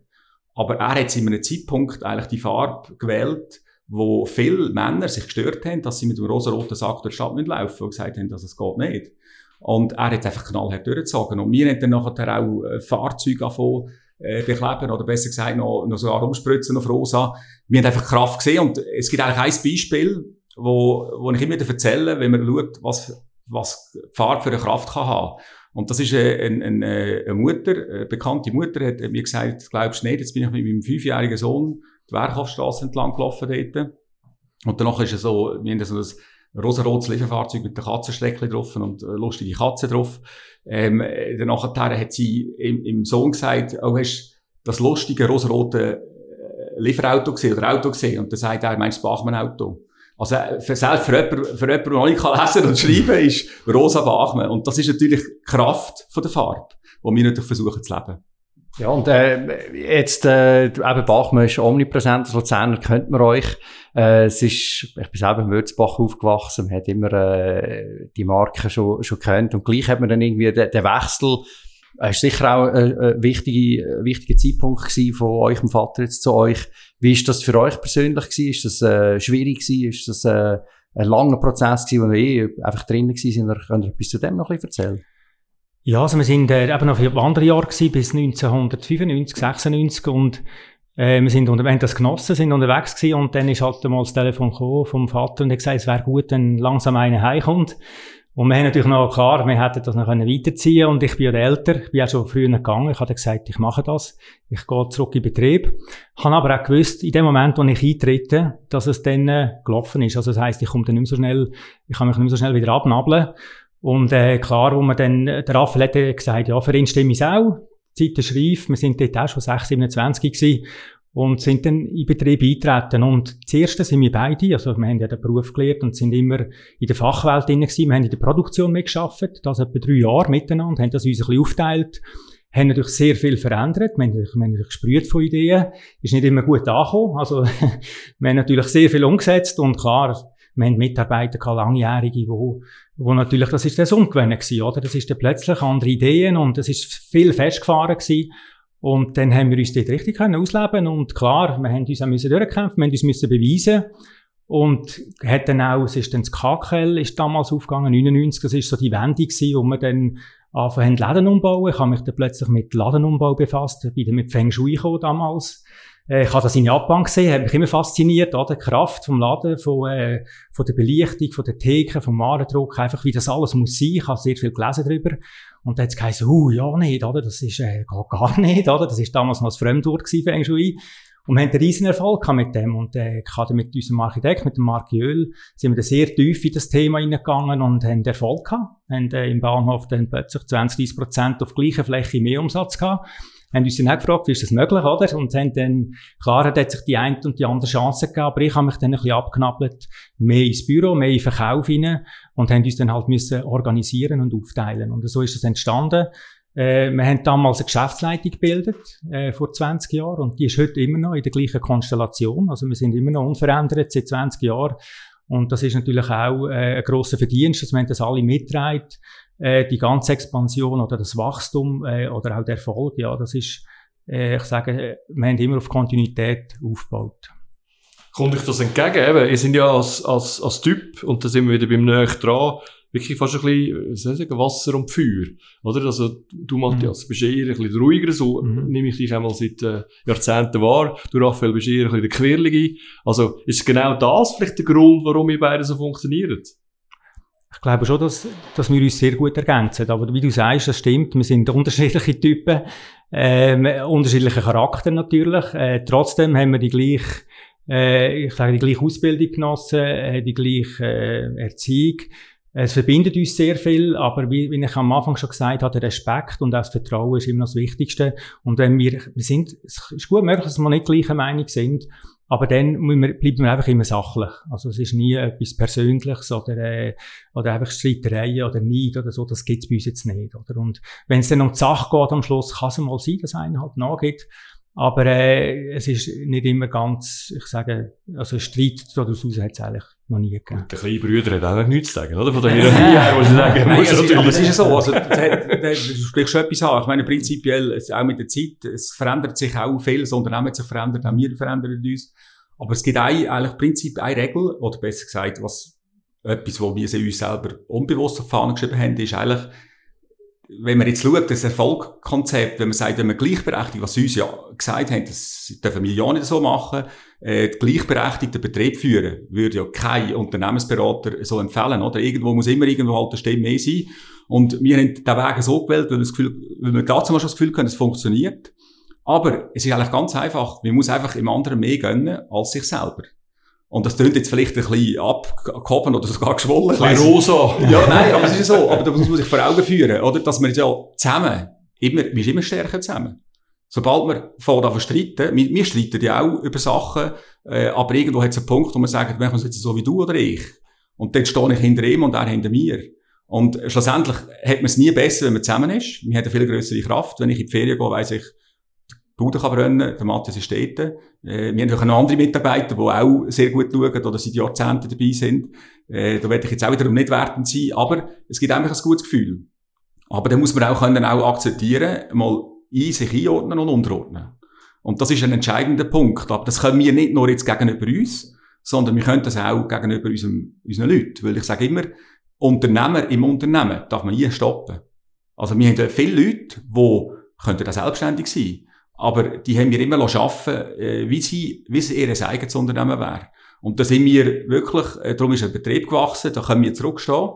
Aber er hat in einem Zeitpunkt eigentlich die Farbe gewählt, wo viele Männer sich gestört haben, dass sie mit dem rosa-roten Sack durch die Stadt laufen und gesagt haben, dass es geht nicht. Und er hat einfach knallhart durchgezogen. Und wir haben dann nachher auch äh, Fahrzeuge angefangen, äh, bekleben oder besser gesagt noch, noch sogar umspritzen auf rosa. Wir haben einfach Kraft gesehen und es gibt eigentlich ein Beispiel, wo, wo ich immer wieder erzähle, wenn man schaut, was was die Farbe für eine Kraft kann haben. Und das ist eine, eine, eine Mutter, eine bekannte Mutter, hat mir gesagt, glaubst du nicht, jetzt bin ich mit meinem fünfjährigen Sohn die Werkhoffstrasse entlang gelaufen dort. Und danach ist es so, wir haben so ein rosa-rotes Lieferfahrzeug mit der Katzenstreckchen drauf und lustige Katze drauf. Ähm, danach hat sie im, im Sohn gesagt, oh, hast das lustige rosa-rote äh, Lieferauto gesehen oder Auto gesehen? Und dann sagt er, meinst du Bachmann-Auto? Also, für, selbst für jemanden, für jemanden, der noch nicht lesen und schreiben ist Rosa Bachmann. Und das ist natürlich die Kraft von der Farbe, die wir natürlich versuchen zu leben. Ja, und äh, jetzt, äh, eben Bachmann ist omnipräsent, als Luzerner kennt man euch. Äh, es ist, ich bin selber in Würzbach aufgewachsen, man hat immer äh, die Marke schon, schon kennt und gleich hat man dann irgendwie den, den Wechsel es ist sicher auch ein, ein wichtiger, wichtiger Zeitpunkt gewesen von eurem Vater jetzt zu euch. Wie ist das für euch persönlich gewesen? Ist das äh, schwierig gewesen? Ist das äh, ein langer Prozess gewesen, wo wir eh einfach drinnen gewesen sind? Könnt ihr bis zu dem noch ein bisschen erzählen? Ja, also wir sind äh, eben noch für andere Jahre gewesen, bis 1995, 96 und äh, wir sind unter, wir haben das genossen, sind unterwegs gewesen und dann ist halt mal das Telefon gekommen vom Vater und hat gesagt, es wäre gut, wenn langsam einer heimkommt. Und wir haben natürlich noch, klar, wir hätten das noch weiterziehen können. Und ich bin ja älter, ich bin ja schon früher gegangen. Ich hatte gesagt, ich mache das. Ich gehe zurück in Betrieb. Ich habe aber auch gewusst, in dem Moment, wo ich eintrete, dass es dann äh, gelaufen ist. Also das heisst, ich komme dann nicht mehr so schnell, ich kann mich nicht mehr so schnell wieder abnabeln. Und äh, klar, wo man dann, äh, der Raphael hat gesagt, ja, für ihn stimme ich auch. Die Zeit ist reif. Wir sind dort auch schon 6, 27 gewesen und sind dann in Betrieb eingetreten. Und das erste sind wir beide, also wir haben ja den Beruf gelernt und sind immer in der Fachwelt drin gewesen. Wir haben in der Produktion mitgearbeitet, das etwa drei Jahre miteinander, haben das uns ein bisschen aufgeteilt, haben natürlich sehr viel verändert, wir haben wir haben natürlich gesprüht von Ideen, ist nicht immer gut angekommen, also wir haben natürlich sehr viel umgesetzt und klar, wir haben Mitarbeiter gehabt, Langjährige, wo, wo natürlich, das ist das Ungewöhnlich gewesen, oder? Das ist dann plötzlich andere Ideen und es ist viel festgefahren gewesen. Und dann haben wir uns dort richtig können ausleben und klar, wir haben uns auch müssen wir haben uns müssen beweisen und hat dann auch, es ist dann das KKL ist damals aufgegangen, 99, das ist so die Wendung gewesen, wo wir dann anfangen Läden umbauen. Ich habe mich dann plötzlich mit Ladenumbau befasst, bin dann mit Feng Shui gekommen damals. Äh, ich habe das in Japan gesehen, hat mich immer fasziniert, oder? Die Kraft vom Laden, von, äh, von der Belichtung, von der Theke, vom Warendruck, einfach wie das alles muss sein. Ich habe sehr viel gelesen darüber. Und dann hat es geheißen, uh, ja, nicht, oder? Das ist, äh, geht gar nicht, oder? Das ist damals noch ein Fremdwort gewesen, Feng Shui. Und wir haben einen riesen Erfolg mit dem. Und äh, gerade mit unserem Architekt, mit dem Marc Jöl, sind wir da sehr tief in das Thema hineingegangen und haben Erfolg gehabt. Haben äh, im Bahnhof dann plötzlich 20, 30 Prozent auf gleicher Fläche mehr Umsatz gehabt. Haben uns dann auch gefragt, wie ist das möglich, oder? Und haben dann, klar, hat sich die eine und die andere Chance gegeben, aber ich habe mich dann ein bisschen abknabbelt, mehr ins Büro, mehr in Verkauf hinein und haben uns dann halt müssen organisieren und aufteilen. Und so ist es entstanden. Äh, wir haben damals eine Geschäftsleitung gebildet, äh, vor 20 Jahren, und die ist heute immer noch in der gleichen Konstellation. Also wir sind immer noch unverändert seit 20 Jahren. Und das ist natürlich auch äh, ein grosser Verdienst, dass man das alle mitträgt. Äh, die ganze Expansion oder das Wachstum äh, oder auch der Erfolg, ja, das ist, äh, ich sage, wir haben immer auf Kontinuität aufgebaut. Kommt euch das entgegen? Eben, ihr seid ja als, als, als Typ, und da sind wir wieder beim Näher dran, wirklich fast ein bisschen, ich sagen, Wasser und Feuer. Oder? Also, du, Matthias, mhm. bist eher ein bisschen ruhiger, so mhm. nehme ich dich einmal seit äh, Jahrzehnten wahr. Du, Raphael, bist eher ein bisschen der Quirlige. Also, ist genau das vielleicht der Grund, warum ihr beide so funktioniert? Ich glaube schon, dass, dass wir uns sehr gut ergänzen. Aber wie du sagst, das stimmt. Wir sind unterschiedliche Typen, ähm, unterschiedliche Charakter natürlich. Äh, trotzdem haben wir die gleiche, äh, ich sage, die gleiche Ausbildung genossen, äh, die gleiche äh, Erziehung. Es verbindet uns sehr viel, aber wie, wie ich am Anfang schon gesagt habe, der Respekt und auch das Vertrauen ist immer noch das Wichtigste. Und wenn wir, wir sind, es ist gut möglich, dass wir nicht gleicher Meinung sind, aber dann bleiben wir einfach immer sachlich. Also es ist nie etwas Persönliches oder, äh, oder einfach Streitereien oder Neid oder so, das gibt's bei uns jetzt nicht. Oder? Und wenn es dann um die Sache geht am Schluss, kann es mal sein, dass einer halt nachgeht. Aber äh, es ist nicht immer ganz, ich sage, also Streit daraus hat es eigentlich noch nie gegeben. Der kleine Bruder hat auch nichts zu sagen, oder? Von der Hierarchie her, muss ich sagen. Nein, ist, aber es ist ja so, also, du sprichst schon etwas an. Ich meine, prinzipiell, auch mit der Zeit, es verändert sich auch viel, das Unternehmen hat sich verändert, auch wir verändern uns. Aber es gibt ein, eigentlich Prinzip, eine Regel, oder besser gesagt, was, etwas, wo wir uns selber unbewusst auf die Fahne geschrieben haben, ist eigentlich, wenn man jetzt schaut, das Erfolgskonzept, wenn man sagt, wenn man gleichberechtigt, was sie uns ja gesagt haben, das dürfen wir ja nicht so machen, äh, gleichberechtigten Betrieb führen, würde ja kein Unternehmensberater so empfehlen, oder? Irgendwo muss immer irgendwo halt eine Stimme mehr sein. Und wir haben den Weg so gewählt, weil wir das Gefühl, weil wir dazu mal schon das Gefühl können, es funktioniert. Aber es ist eigentlich ganz einfach. Man muss einfach im anderen mehr gönnen als sich selber. Und das klingt jetzt vielleicht ein bisschen abgehoben oder sogar geschwollen. Ein bisschen rosa. Ja, nein, aber es ist so. Aber das muss man sich vor Augen führen, oder? Dass wir ja zusammen, immer, wir sind immer stärker zusammen. Sobald wir vor da streiten, wir, wir streiten ja auch über Sachen, äh, aber irgendwo hat es einen Punkt, wo wir machen es jetzt so wie du oder ich. Und dann stehe ich hinter ihm und er hinter mir. Und schlussendlich hat man es nie besser, wenn man zusammen ist. Wir haben eine viel größere Kraft. Wenn ich in die Ferien gehe, weiss ich, Bude kann brennen, der Matthias ist dort. Äh, wir haben auch noch andere Mitarbeiter, die auch sehr gut schauen oder seit Jahrzehnten dabei sind. Äh, da werde ich jetzt auch wiederum nicht wertend sein, aber es gibt einfach ein gutes Gefühl. Aber dann muss man auch können auch akzeptieren, mal in sich einordnen und unterordnen. Und das ist ein entscheidender Punkt. Aber das können wir nicht nur jetzt gegenüber uns, sondern wir können das auch gegenüber unserem, unseren Leuten. Weil ich sage immer, Unternehmer im Unternehmen darf man nie stoppen. Also wir haben viele Leute, die könnten selbstständig sein aber die haben wir immer arbeiten äh, wie sie, wie sie ihr eigenes Unternehmen wäre. Und da sind wir wirklich, äh, darum ist ein Betrieb gewachsen, da können wir zurückstehen.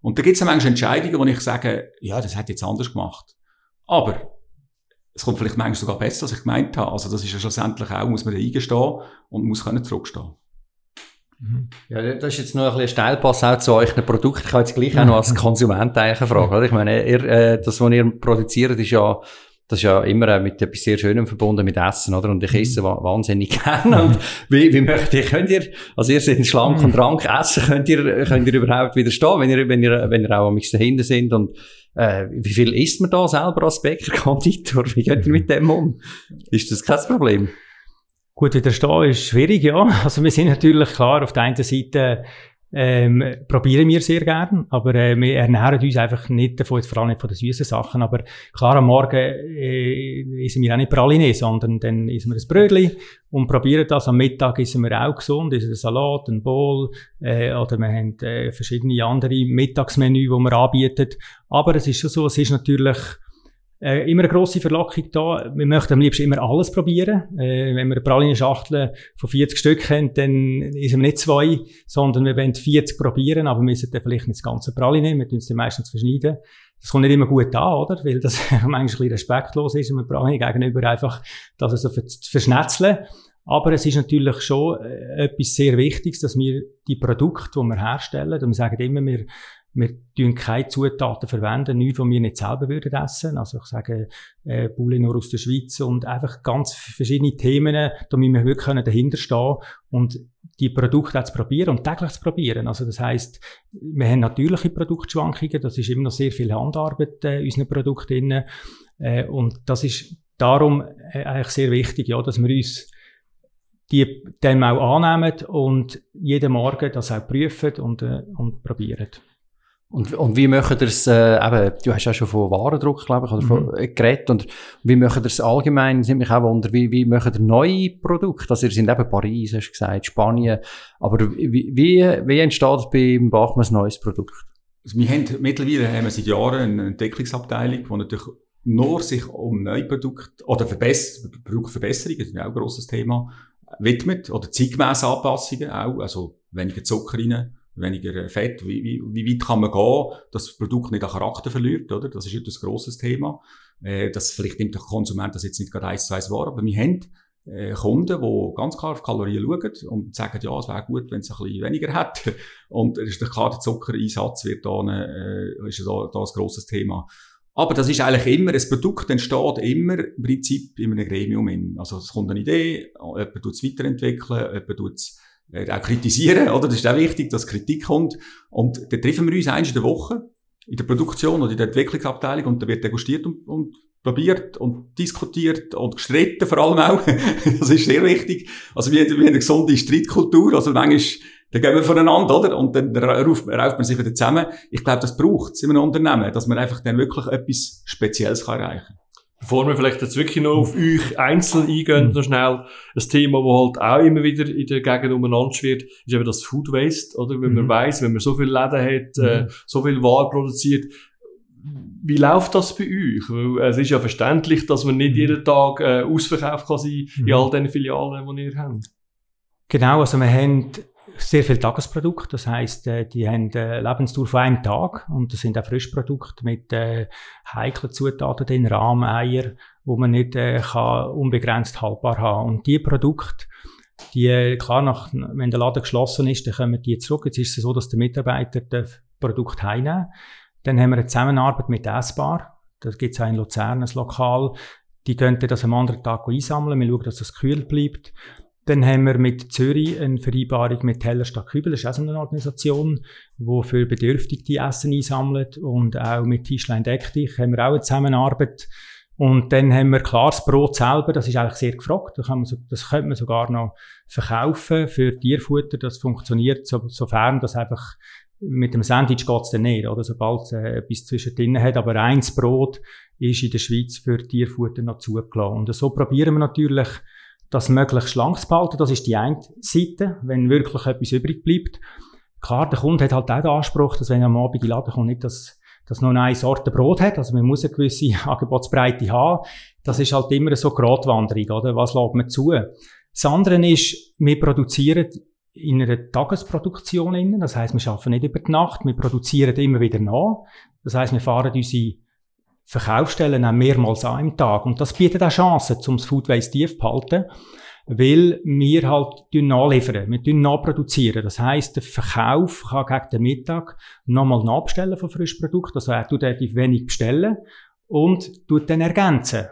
Und da gibt es manchmal Entscheidungen, wo ich sage, ja, das hätte jetzt anders gemacht. Aber es kommt vielleicht manchmal sogar besser, als ich gemeint habe. Also das ist ja schlussendlich auch, muss man da eingestehen und muss können zurückstehen. Mhm. Ja, das ist jetzt noch ein bisschen Steilpass auch zu euch Produkt. Ich habe jetzt gleich auch noch als Konsument eigentlich eine Frage. Oder? Ich meine, ihr, äh, das, was ihr produziert, ist ja das ist ja immer mit etwas sehr Schönem verbunden mit Essen, oder? Und ich mhm. esse wahnsinnig gerne. Und wie, wie möchte ich, könnt ihr, also ihr seid schlank und rank essen, könnt ihr, könnt ihr überhaupt widerstehen, wenn ihr, wenn ihr, wenn ihr auch am dahinter sind und, äh, wie viel isst man da selber als Bäcker, Konditor? Wie geht ihr mit dem um? Ist das kein Problem? Gut, widerstehen ist schwierig, ja. Also wir sind natürlich klar auf der einen Seite ähm, probieren wir sehr gern, aber äh, wir ernähren uns einfach nicht davon, vor allem nicht von den süßen Sachen. Aber klar, am Morgen äh, essen wir auch nicht Praline, sondern dann essen wir ein Brötchen und probieren das. Am Mittag essen wir auch gesund, essen einen Salat, ein Bowl äh, oder wir haben äh, verschiedene andere Mittagsmenü, die wir anbieten. Aber es ist schon so, es ist natürlich äh, immer eine grosse Verlockung da. Wir möchten am liebsten immer alles probieren. Äh, wenn wir eine Praline-Schachtel von 40 Stück haben, dann ist wir nicht zwei, sondern wir wollen 40 probieren, aber wir müssen dann vielleicht nicht das ganze Praline, wir tun es dann meistens verschneiden. Das kommt nicht immer gut an, oder? Weil das manchmal ein bisschen respektlos ist, einem Praline gegenüber einfach, dass es so verschnetzeln. Aber es ist natürlich schon äh, etwas sehr Wichtiges, dass wir die Produkte, die wir herstellen, und wir sagen immer, wir, wir tun keine Zutaten verwenden, nichts, die wir nicht selber würden essen. Also ich sage, äh, nur aus der Schweiz und einfach ganz verschiedene Themen, damit wir wirklich dahinter stehen und die Produkte auch zu probieren und täglich zu probieren. Also das heißt, wir haben natürliche Produktschwankungen, das ist immer noch sehr viel Handarbeit äh, in unseren Produkten äh, und das ist darum äh, eigentlich sehr wichtig, ja, dass wir uns die dann auch annehmen und jeden Morgen das auch prüfen und, äh, und probieren. Und, und wie ihr es, äh, eben, du hast ja schon von Warendruck, glaube ich, oder von, mhm. äh, geredet, und wie ihr es allgemein, sind mich auch wunder, wie, wie möchtet ihr neue Produkte, also ihr sind eben Paris, hast du gesagt, Spanien, aber wie, wie, wie entsteht beim Bachmann ein neues Produkt? Also wir haben, mittlerweile haben wir seit Jahren eine Entwicklungsabteilung, die natürlich nur sich um neue Produkte, oder Verbess Produktverbesserungen, das ist ja auch ein grosses Thema, widmet, oder zeitgemäße Anpassungen auch, also weniger Zucker rein, weniger Fett. Wie, wie, wie weit kann man gehen, dass das Produkt nicht an Charakter verliert, oder? Das ist ein grosses Thema. Äh, das vielleicht nimmt der Konsument das jetzt nicht gerade eins zu eins wahr, aber wir haben äh, Kunden, die ganz klar auf Kalorien schauen und sagen, ja, es wäre gut, wenn es ein bisschen weniger hat. Und ist klar, der Zuckereinsatz wird da, äh, ist da, da ein grosses Thema. Aber das ist eigentlich immer, ein Produkt entsteht immer im Prinzip in einem Gremium. Also es kommt eine Idee, jemand tut es weiterentwickeln, jemand tut es auch kritisieren, oder? Das ist auch wichtig, dass Kritik kommt. Und da treffen wir uns eins in der Woche in der Produktion oder in der Entwicklungsabteilung und da wird degustiert und, und probiert und diskutiert und gestritten vor allem auch. das ist sehr wichtig. Also wir, wir haben eine gesunde Streitkultur, also manchmal dann gehen wir voneinander, oder? Und dann rauft, rauft man sich wieder zusammen. Ich glaube, das braucht es in einem Unternehmen, dass man einfach dann wirklich etwas Spezielles kann erreichen kann. Bevor wir vielleicht jetzt wirklich noch auf euch einzeln eingehen, mhm. noch schnell, ein Thema, das halt auch immer wieder in der Gegend umeinander schwirrt, ist eben das Food Waste, oder? Wenn mhm. man weiss, wenn man so viele Läden hat, äh, mhm. äh, so viel Ware produziert, wie läuft das bei euch? Weil es ist ja verständlich, dass man nicht mhm. jeden Tag äh, ausverkauft kann sein in mhm. all den Filialen, die ihr habt. Genau, also wir haben sehr viel Tagesprodukte. Das heißt, äh, die haben eine Lebensdauer von einem Tag und das sind auch Frischprodukte mit äh, heiklen Zutaten drin, Rahmeneier, wo man nicht äh, kann unbegrenzt haltbar haben. Und die Produkte, die, äh, klar, nach, wenn der Laden geschlossen ist, dann kommen die zurück. Jetzt ist es so, dass der Mitarbeiter das Produkt heimnehmen Dann haben wir eine Zusammenarbeit mit Essbar. Da gibt es auch in Luzern ein Lokal. Die könnten das am anderen Tag einsammeln. Wir schauen, dass das kühl bleibt. Dann haben wir mit Zürich eine Vereinbarung mit Heller Stadt Kübel, das ist auch so eine Organisation, die für Bedürftige die Essen einsammelt. Und auch mit Tischlein Deck dich haben wir auch eine Zusammenarbeit. Und dann haben wir klar das Brot selber, das ist eigentlich sehr gefragt. Das, kann man so, das könnte man sogar noch verkaufen für Tierfutter. Das funktioniert, so, sofern das einfach mit dem Sandwich geht's dann nicht, oder? Sobald es äh, etwas zwischendrin hat. Aber eins Brot ist in der Schweiz für Tierfutter noch zugelassen. Und so probieren wir natürlich, das möglichst schlank zu behalten. Das ist die eine Seite, wenn wirklich etwas übrig bleibt. Klar, der Kunde hat halt auch den Anspruch, dass wenn er am Abend in den Laden kommt, nicht, dass, dass nur eine Sorte Brot hat. Also man muss eine gewisse Angebotsbreite haben. Das ist halt immer so Gratwanderung, oder? Was lädt man zu? Das andere ist, wir produzieren in einer Tagesproduktion innen. Das heißt, wir arbeiten nicht über die Nacht. Wir produzieren immer wieder nach. Das heißt, wir fahren unsere Verkaufsstellen auch mehrmals an im Tag. Und das bietet auch Chancen, um das Food Waste tief zu behalten, weil wir halt nachliefern, wir nachproduzieren. Das heisst, der Verkauf kann gegen den Mittag nochmal nachbestellen von Frischprodukten. Also er tut relativ wenig bestellen und tut dann ergänzen.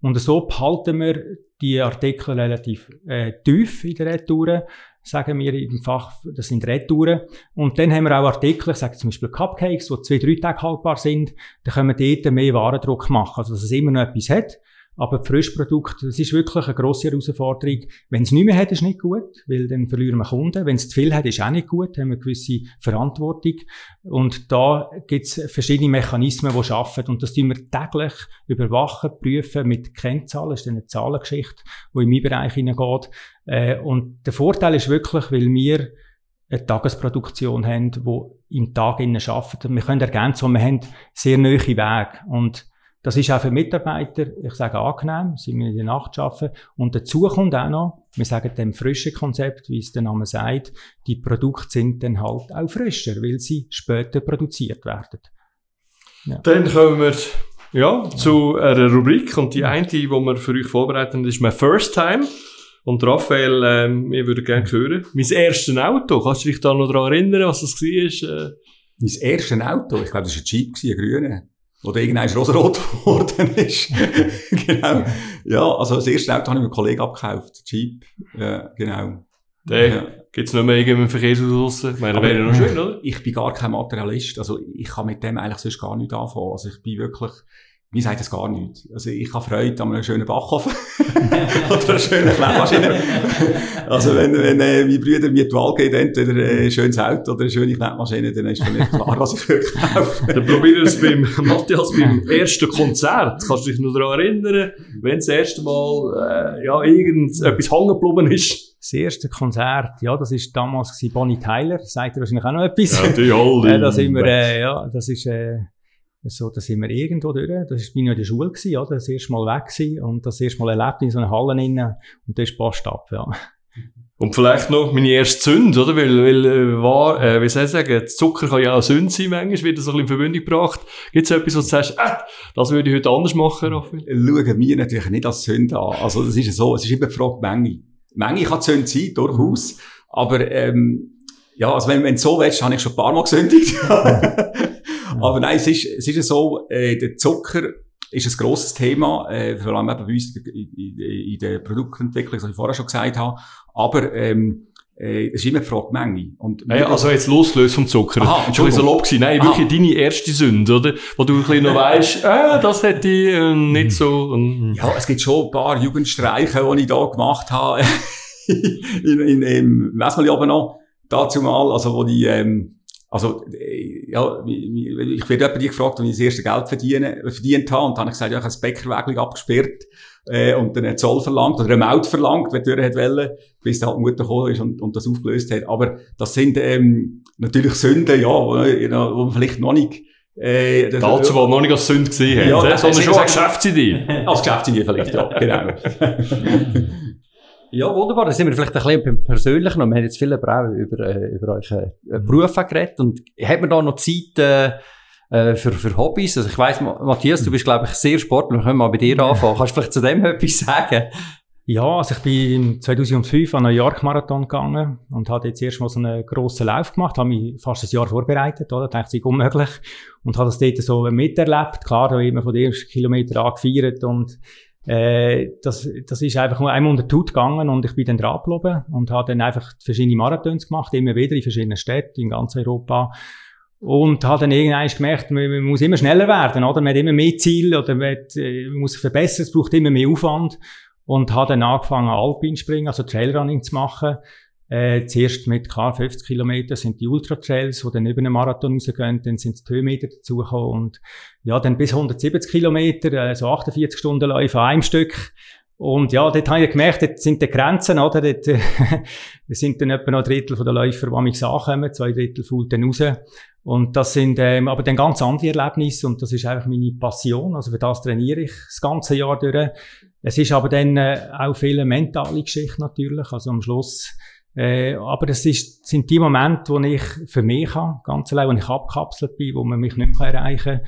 Und so behalten wir die Artikel relativ äh, tief in der Retour sagen wir im Fach, das sind Retouren. Und dann haben wir auch Artikel, ich sage zum Beispiel Cupcakes, die zwei, drei Tage haltbar sind, da können wir dort mehr Warendruck machen, also dass es immer noch etwas hat. Aber Frischprodukte, das ist wirklich eine grosse Herausforderung. Wenn es nicht mehr hat, ist nicht gut, weil dann verlieren wir Kunden. Wenn es zu viel hat, ist auch nicht gut, haben wir eine gewisse Verantwortung. Und da gibt es verschiedene Mechanismen, die arbeiten. Und das tun wir täglich überwachen, prüfen mit Kennzahlen. Das ist eine Zahlengeschichte, die in meinen Bereich hineingeht. Äh, und der Vorteil ist wirklich, weil wir eine Tagesproduktion haben, die im Tag innen arbeitet. Wir können ergänzen, wir haben sehr neue Wege. Und das ist auch für Mitarbeiter, ich sage angenehm, sie müssen in der Nacht arbeiten. Und dazu kommt auch noch, wir sagen dem frischen Konzept, wie es der Name sagt, die Produkte sind dann halt auch frischer, weil sie später produziert werden. Ja. Dann kommen wir ja, zu einer Rubrik und die eine, die wir für euch vorbereiten, ist mein First Time. Und Raphael, ähm, wir würden gerne hören. Mein erstes Auto, kannst du dich da noch daran erinnern, was das war? Äh, Mein erstes Auto, ich glaube, das war ein Jeep, ein grüner. Oder irgendein rosarot geworden ist. genau. Ja, also das erste Auto habe ich mit einem Kollegen abgekauft. Jeep. Ja, genau. Den Ja. gibt's nicht mehr irgendwo im Verkehrshaus draussen. Ich meine, wäre ja noch schön, oder? Ich bin gar kein Materialist. Also ich kann mit dem eigentlich sonst gar nicht anfangen. Also ich bin wirklich, mir sagt das gar nichts. Also ich habe Freude an einem schönen Backofen. Oder einer schönen Knetmaschine. also wenn, wenn äh, meine Brüder mir die Wahl geben, entweder äh, ein schönes Auto oder eine schöne Knetmaschine, dann ist für mich klar, was ich wirklich kaufe. Dann probieren wir es beim Matthias beim ersten Konzert. Kannst du dich noch daran erinnern, wenn das erste Mal, äh, ja, irgendetwas hängen geblieben ist? Das erste Konzert, ja, das war damals Bonnie Tyler, sagt ihr wahrscheinlich auch noch etwas. Ja, die Holly. Äh, da sind wir, äh, ja, das ist, äh, so, da sind wir irgendwo durch. Das war noch in der Schule, gewesen, oder? Das erste Mal weg gewesen und das erste Mal erlebt in so einer Halle innen und das ist Post ab, ja. Und vielleicht noch meine erste Sünde, oder? Weil, weil äh, war, äh, wie soll ich sagen, Zucker kann ja auch Sünde sein, manchmal wird das so ein bisschen in Verbindung gebracht. Gibt es etwas, wo du sagst, äh, das würde ich heute anders machen, Raphael? Schauen wir natürlich nicht als Sünde an. Also das ist ja so, es ist immer die Frage Menge. Menge kann Sünde sein, durchaus. Aber ähm, ja, also wenn, wenn du so willst, habe ich schon ein paar Mal gesündigt. Aber nein, es ist, es ist ja so, äh, der Zucker ist ein grosses Thema, äh, vor allem eben bei uns in, in, in der Produktentwicklung, was ich vorher schon gesagt habe. Aber ähm, äh, es ist immer die Frage Menge. Und Ja, ja, also jetzt losgelöst vom Zucker. Aha, Schon Entschuldigung. salopp gewesen. Nein, wirklich deine erste Sünde, oder? Wo du ein bisschen noch weisst, äh, das hätte ich äh, nicht so. ähm, Ja, es gibt schon ein paar Jugendstreiche, die ich da gemacht habe. in, in, im Messmali oben noch. Dazu mal, also, wo die, ähm, also, äh, ja, ich werde jemand gefragt, wo ich das erste Geld verdiene, verdient habe. Und dann habe ich gesagt, ja, ich habe das Bäckerwägel abgesperrt, äh, und dann einen Zoll verlangt, oder eine Maut verlangt, wenn die Tür hat wollen, bis dann halt die Mutter gekommen ist und, und das aufgelöst hat. Aber das sind, ähm, natürlich Sünden, ja, wo, äh, wo man vielleicht noch nicht, äh, das- Dazu, wo noch nicht als Sünde gesehen hat, Ja, äh, das- sondern schon eine Geschäftsidee. als Geschäftsidee vielleicht, ja, genau. Ja, wunderbar. Da sind wir vielleicht ein bisschen beim Persönlichen und wir haben jetzt viel auch über, äh, über euren äh, Beruf geredet. Und hat man da noch Zeit äh, äh, für, für Hobbys? Also ich weiss, Ma- Matthias, du bist, glaube ich, sehr sportlich. Wir können mal bei dir anfangen. Kannst du vielleicht zu dem etwas sagen? Ja, also ich bin 2005 an New York Marathon gegangen und habe jetzt erst mal so einen grossen Lauf gemacht, habe mich fast ein Jahr vorbereitet, oder? Dachte, es sei unmöglich. Und habe das dort so miterlebt. Klar, da immer von den ersten Kilometern angefeiert und äh, das, das ist einfach einmal unter die Haut gegangen und ich bin dann dran geblieben und habe dann einfach verschiedene Marathons gemacht, immer wieder in verschiedenen Städten in ganz Europa. Und habe dann irgendwann gemerkt, man, man muss immer schneller werden, oder? Man hat immer mehr Ziele oder man, hat, äh, man muss sich verbessern, es braucht immer mehr Aufwand. Und habe dann angefangen, Alpinspringen, also Trailrunning zu machen. Äh, zuerst mit, klar, 50 Kilometer sind die Ultra-Trails, die dann über einen Marathon rausgehen, dann sind die Höhenmeter dazugekommen und ja, dann bis 170 Kilometer, äh, so 48 Stunden Läufe an einem Stück. Und ja, dort habe ich gemerkt, dort sind die Grenzen, oder? Dort äh, sind dann etwa noch ein Drittel der Läufer, die mich ankommen, zwei Drittel fällt dann raus. Und das sind ähm, aber dann ganz andere Erlebnisse und das ist einfach meine Passion. Also für das trainiere ich das ganze Jahr durch. Es ist aber dann äh, auch viele mentale Geschichte natürlich. Also am Schluss äh, aber das ist, sind die Momente, wo ich für mich habe, ganz allein, wo ich abgekapselt bin, wo man mich nicht mehr erreichen kann.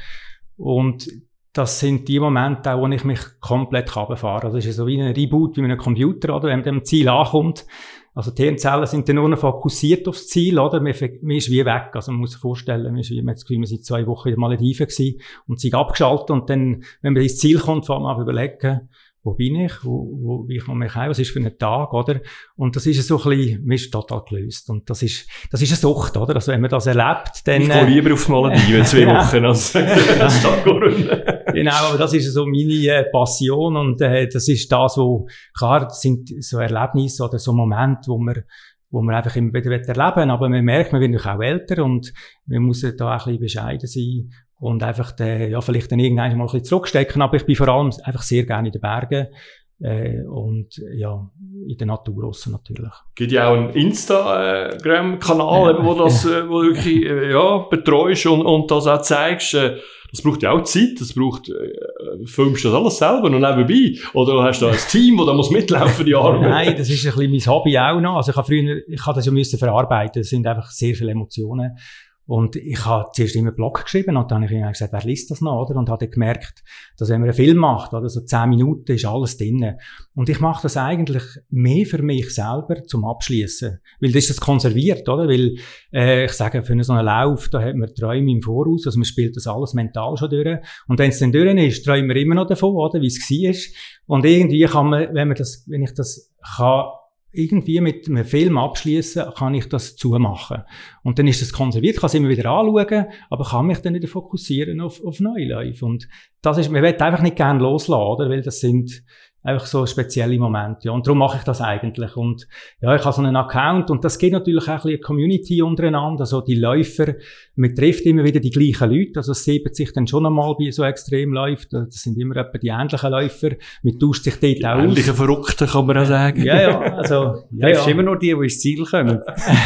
Und das sind die Momente auch, wo ich mich komplett runterfahre. Also es ist so wie ein Reboot wie mit einem Computer, oder? Wenn man dem Ziel ankommt. Also die Hirnzellen sind dann nur noch fokussiert aufs Ziel, oder? Man, man ist wie weg. Also man muss sich vorstellen, man ist wie, man hat das Gefühl, man sind zwei Wochen in den Malediven gewesen und sind abgeschaltet und dann, wenn man ins Ziel kommt, fängt man an überlegen, wo bin ich, wo, wo, wie komme ich heim, was ist für ein Tag, oder? Und das ist so ein bisschen, man ist total gelöst. Und das ist, das ist eine Sucht, oder? Also wenn man das erlebt, dann... Ich äh, gehe lieber aufs Malediven zwei. Wochen als als Stadtgrund. genau, aber das ist so meine äh, Passion und äh, das ist das, wo, klar, das sind so Erlebnisse oder so Momente, wo man wo man einfach immer wieder erleben will. Aber man merkt, man wird auch älter und man muss da auch ein bisschen bescheiden sein und einfach, den, ja, vielleicht dann irgendwann mal ein bisschen zurückstecken. Aber ich bin vor allem einfach sehr gerne in den Bergen äh, und ja, in der Natur draussen natürlich. gibt ja auch einen Instagram-Kanal, Ja. wo das, äh, wo du wirklich, äh, ja, betreust und, und das auch zeigst. Äh, das braucht ja auch Zeit, das braucht, äh, filmst du das alles selber und nebenbei? Oder hast du da ein Team, das da muss mitlaufen, die Arbeit? Nein, das ist ein bisschen mein Hobby auch noch. Also ich habe früher, ich habe das ja müssen verarbeiten. Das sind einfach sehr viele Emotionen. Und ich habe zuerst immer einen Blog geschrieben und dann habe ich gesagt, wer liest das noch, oder? Und habe dann gemerkt, dass wenn man einen Film macht, oder so zehn Minuten ist alles drin. Und ich mache das eigentlich mehr für mich selber zum Abschließen, weil das ist das konserviert, oder? Weil äh, ich sage, für so einen Lauf, da hat man Träume im Voraus, also man spielt das alles mental schon durch. Und wenn es dann durch ist, träumen wir immer noch davon, oder? Wie es war. Und irgendwie kann man, wenn man das, wenn ich das kann irgendwie mit einem Film abschließen, kann ich das zumachen. Und dann ist das konserviert, kann es immer wieder anschauen, aber kann mich dann wieder fokussieren auf, auf Neuläufe. Und das ist, man will einfach nicht gerne loslassen, oder? Weil das sind, einfach so spezielle Momente. Ja. Und darum mache ich das eigentlich. Und ja, ich habe so einen Account und das geht natürlich auch ein bisschen eine Community untereinander. Also die Läufer, man trifft immer wieder die gleichen Leute. Also es sieht sich dann schon einmal bei so extrem läuft. Das sind immer etwa die ähnlichen Läufer. Man tauscht sich dort auch Ähnliche Verrückte kann man auch sagen. Ja, ja. Also, ja, ja. ist immer nur die, die ins Ziel kommen.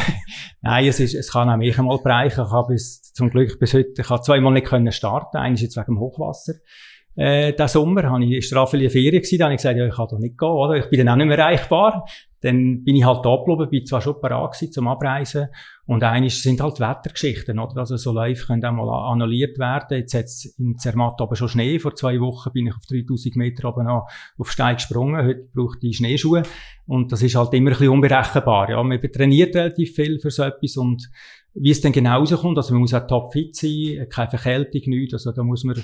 Nein, es, ist, es kann auch mich einmal bereichen. Ich habe bis, zum Glück bis heute, ich habe zweimal nicht können starten. Eines jetzt wegen dem Hochwasser äh, diesen Sommer, habe ich, eine Ferien gewesen, da habe ich gesagt, ja, ich kann doch nicht gehen, oder? Ich bin dann auch nicht mehr erreichbar. Dann bin ich halt abgeblieben, bin zwar schon parat gewesen zum Abreisen. Und eines sind halt Wettergeschichten, oder? Also so live können auch mal annulliert werden. Jetzt hat es in Zermatt aber schon Schnee. Vor zwei Wochen bin ich auf 3000 Meter oben noch auf Steig gesprungen. Heute braucht ich Schneeschuhe. Und das ist halt immer ein bisschen unberechenbar, ja. Man trainiert relativ viel für so etwas und wie es dann genau rauskommt, also man muss auch topfit sein, keine Verkältung, nichts. Also da muss man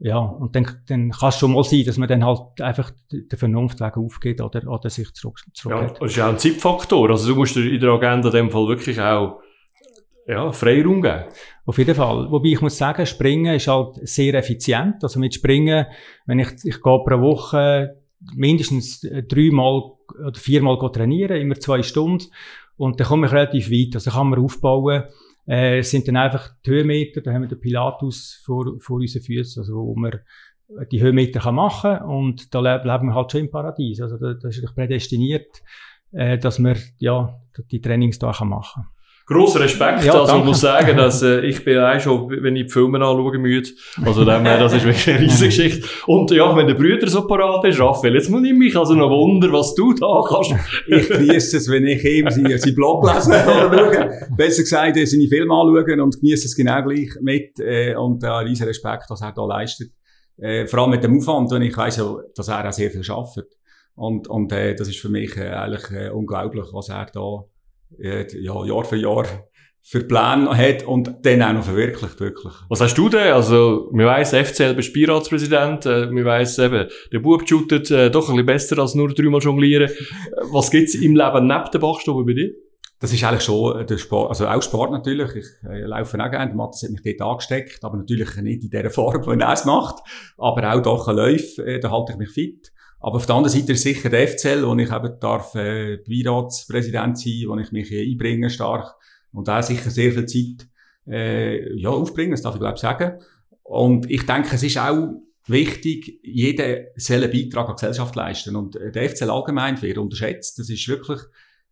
ja, und dann, dann kann es schon mal sein, dass man dann halt einfach den Vernunftweg aufgeht oder, oder sich zurück, zurückhält. Ja, das ist ja auch ein Zeitfaktor. Also du musst dir in der Agenda in dem Fall wirklich auch ja, Freiraum geben. Auf jeden Fall. Wobei ich muss sagen, Springen ist halt sehr effizient. Also mit Springen, wenn ich, ich gehe pro Woche mindestens dreimal oder viermal trainieren, immer zwei Stunden. Und dann komme ich relativ weit. Also kann man aufbauen äh, sind dann einfach die Höhenmeter, da haben wir den Pilatus vor, vor unseren Füßen, also wo man die Höhenmeter kann machen und da leben wir halt schon im Paradies. Also da, das ist prädestiniert, äh, dass man ja, die Trainings da machen kann. Grosser Respekt. Ja, also ich muss sagen, dass äh, ich bin auch schon, wenn ich die Filme anschaue, müde. Also dem, äh, das ist wirklich eine riesige Geschichte. Und ja, wenn der Brüder so parat ist, Raphael, jetzt muss ich mich also noch wundern, was du da kannst. Ich genieße es, wenn ich ihm seinen, seinen Blog lesen oder schaue. Besser gesagt, seine Filme anschauen und genieße es genau gleich mit. Äh, und äh, riesen Respekt, was er da leistet. Äh, vor allem mit dem Aufwand, und ich weiss ja, dass er auch sehr viel arbeitet. Und, und äh, das ist für mich äh, eigentlich äh, unglaublich, was er da ja, Jahr für Jahr für Pläne hat und dann auch noch verwirklicht, wirklich. Was hast du denn? Also, mir weiss, FCL bist Beiratspräsident, äh, mir weiss eben, der Bub shootet äh, doch ein bisschen besser als nur dreimal jonglieren. Äh, Was gibt's im Leben neben der Bachstube bei dir? Das ist eigentlich schon äh, der Sport, also auch Sport natürlich. Ich äh, laufe auch gerne. Matthias hat mich dort angesteckt, aber natürlich nicht in der Form, wie er es macht. Aber auch doch ein Lauf, äh, da halte ich mich fit. Aber auf der anderen Seite ist sicher der FCL, wo ich eben darf, äh, Beiratspräsident sein, wo ich mich äh, einbringe stark. Und da sicher sehr viel Zeit, äh, ja, aufbringen, das darf ich glaube sagen. Und ich denke, es ist auch wichtig, jeder soll einen Beitrag an die Gesellschaft leisten. Und äh, der FCL allgemein wird unterschätzt. Das ist wirklich,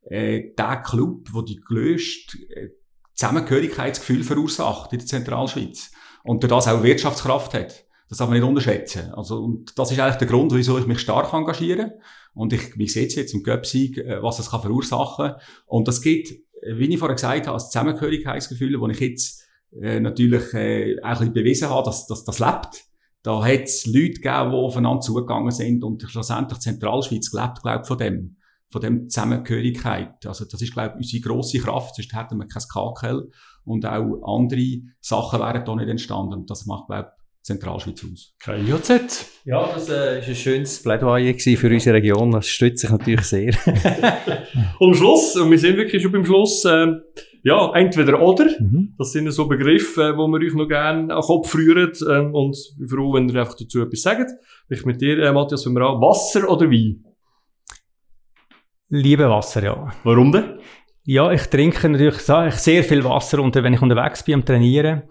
äh, der Club, der die grösste äh, Zusammengehörigkeitsgefühl verursacht in der Zentralschweiz. Und durch das auch Wirtschaftskraft hat. Das darf man nicht unterschätzen. Also, und das ist eigentlich der Grund, wieso ich mich stark engagiere. Und ich, seht ihr jetzt im Göpsieg, äh, was das kann verursachen. Und das gibt, äh, wie ich vorher gesagt habe, als Zusammengehörigkeitsgefühl, wo ich jetzt äh, natürlich äh, auch ein bewiesen habe, dass, dass das lebt. Da hat es Leute gegeben, die aufeinander zugegangen sind und schlussendlich Zentralschweiz lebt, glaube ich, von dem, von dem Zusammengehörigkeit. Also das ist, glaube ich, unsere grosse Kraft, sonst hätten wir kein KKL und auch andere Sachen wären da nicht entstanden. Und das macht, glaube ich, Zentralschweiz aus. Kein JZ. Ja, das äh, ist ein schönes Plädoyer für unsere Region. Das stützt sich natürlich sehr. Und am Schluss, und wir sind wirklich schon beim Schluss, äh, ja, entweder oder. Mhm. Das sind so Begriffe, äh, wo wir euch noch gerne an den Kopf rühren. Ähm, und ich bin froh, wenn ihr einfach dazu etwas sagt. Ich mit dir, äh, Matthias, wenn wir an Wasser oder Wein? Liebe Wasser, ja. Warum denn? Ja, ich trinke natürlich sehr viel Wasser und wenn ich unterwegs bin am Trainieren.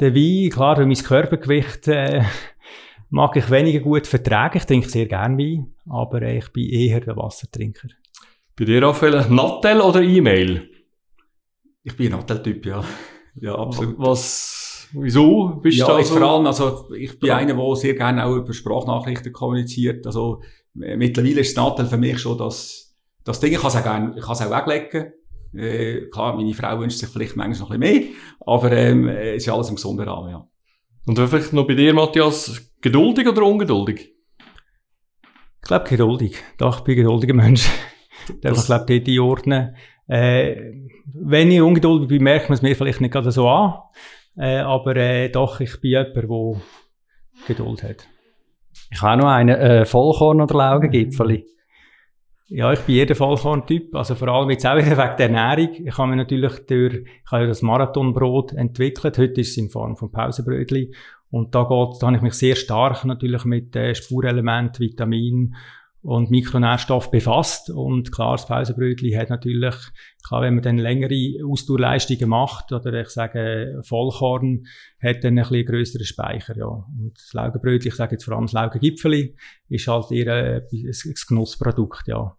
Der Wein, klar, durch mein Körpergewicht äh, mag ich weniger gut vertragen. Ich trinke sehr gern Wein, aber äh, ich bin eher der Wassertrinker. Bei dir, Raphael, Nattel oder E-Mail? Ich bin ein Nattel-Typ, ja. Ja, absolut. Was, wieso bist ja, du da jetzt so? vor allem, also ich bin Ja. einer, der sehr gerne auch über Sprachnachrichten kommuniziert. Also äh, mittlerweile ist das Nattel für mich schon das, das Ding. Ich kann es auch gerne, ich kann es auch weglegen. Äh, klar, meine Frau wünscht sich vielleicht manchmal noch ein bisschen mehr, aber ähm, es ist alles im gesunden Rahmen, ja. Und vielleicht noch bei dir, Matthias, geduldig oder ungeduldig? Ich glaube, geduldig. Doch, ich bin ein geduldiger Mensch. Darf ich, glaube dort einordnen. Äh, wenn ich ungeduldig bin, merkt man es mir vielleicht nicht gerade so an. Äh, aber äh, doch, ich bin jemand, der Geduld hat. Ich habe auch noch einen äh, Vollkorn oder Laugengipfeli. Ja, ich bin jeder Vollkorn-Typ. Also vor allem jetzt auch wegen der Ernährung. Ich habe mir natürlich durch, ich habe ja das Marathonbrot entwickelt. Heute ist es in Form von Pausenbrötli. Und da geht, da habe ich mich sehr stark natürlich mit äh, Spurelement, Vitamin und Mikronährstoff befasst. Und klar, das Pausenbrötli hat natürlich, klar, wenn man dann längere Ausdauerleistungen macht, oder ich sage Vollkorn, hat dann ein bisschen grösseren Speicher, ja. Und das Laugenbrötli, ich sage jetzt vor allem das Laugengipfeli, ist halt eher äh, ein Genussprodukt, ja.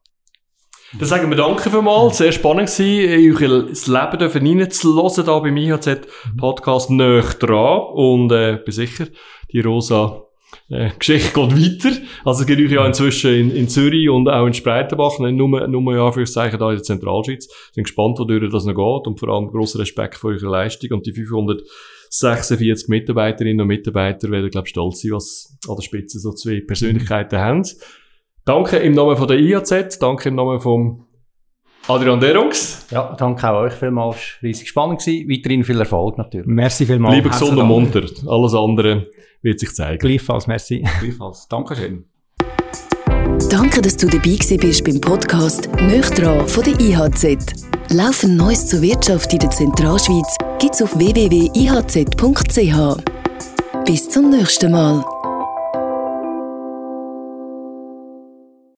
Dann sagen wir danke vielmals. Sehr spannend gewesen, euch das Leben dürfen reinzuhören, da beim IHZ-Podcast näher dran. Und, äh, bin sicher, die rosa, äh, Geschichte geht weiter. Also, es gibt euch ja inzwischen in, in Zürich und auch in Spreitenbach, nicht nur, nur, ja, für Zeichen da in der Zentralschweiz. Sind gespannt, wodurch das noch geht. Und vor allem grossen Respekt für eure Leistung und die 546 Mitarbeiterinnen und Mitarbeiter werden, glaube ich, stolz sein, was an der Spitze so zwei Persönlichkeiten haben. Danke im Namen von der IAZ, danke im Namen von Adrian Derungs. Ja, danke auch euch vielmals. Riesig spannend gewesen. Weiterhin viel Erfolg natürlich. Merci vielmals. Lieber gesund und munter. Alles andere wird sich zeigen. Gleichfalls, merci. Gleichfalls. Dankeschön. Danke, dass du dabei gewesen bist beim Podcast «Nöchtran» von der IHZ. Laufend Neues zur Wirtschaft in der Zentralschweiz gibt's auf www.ihz.ch. Bis zum nächsten Mal.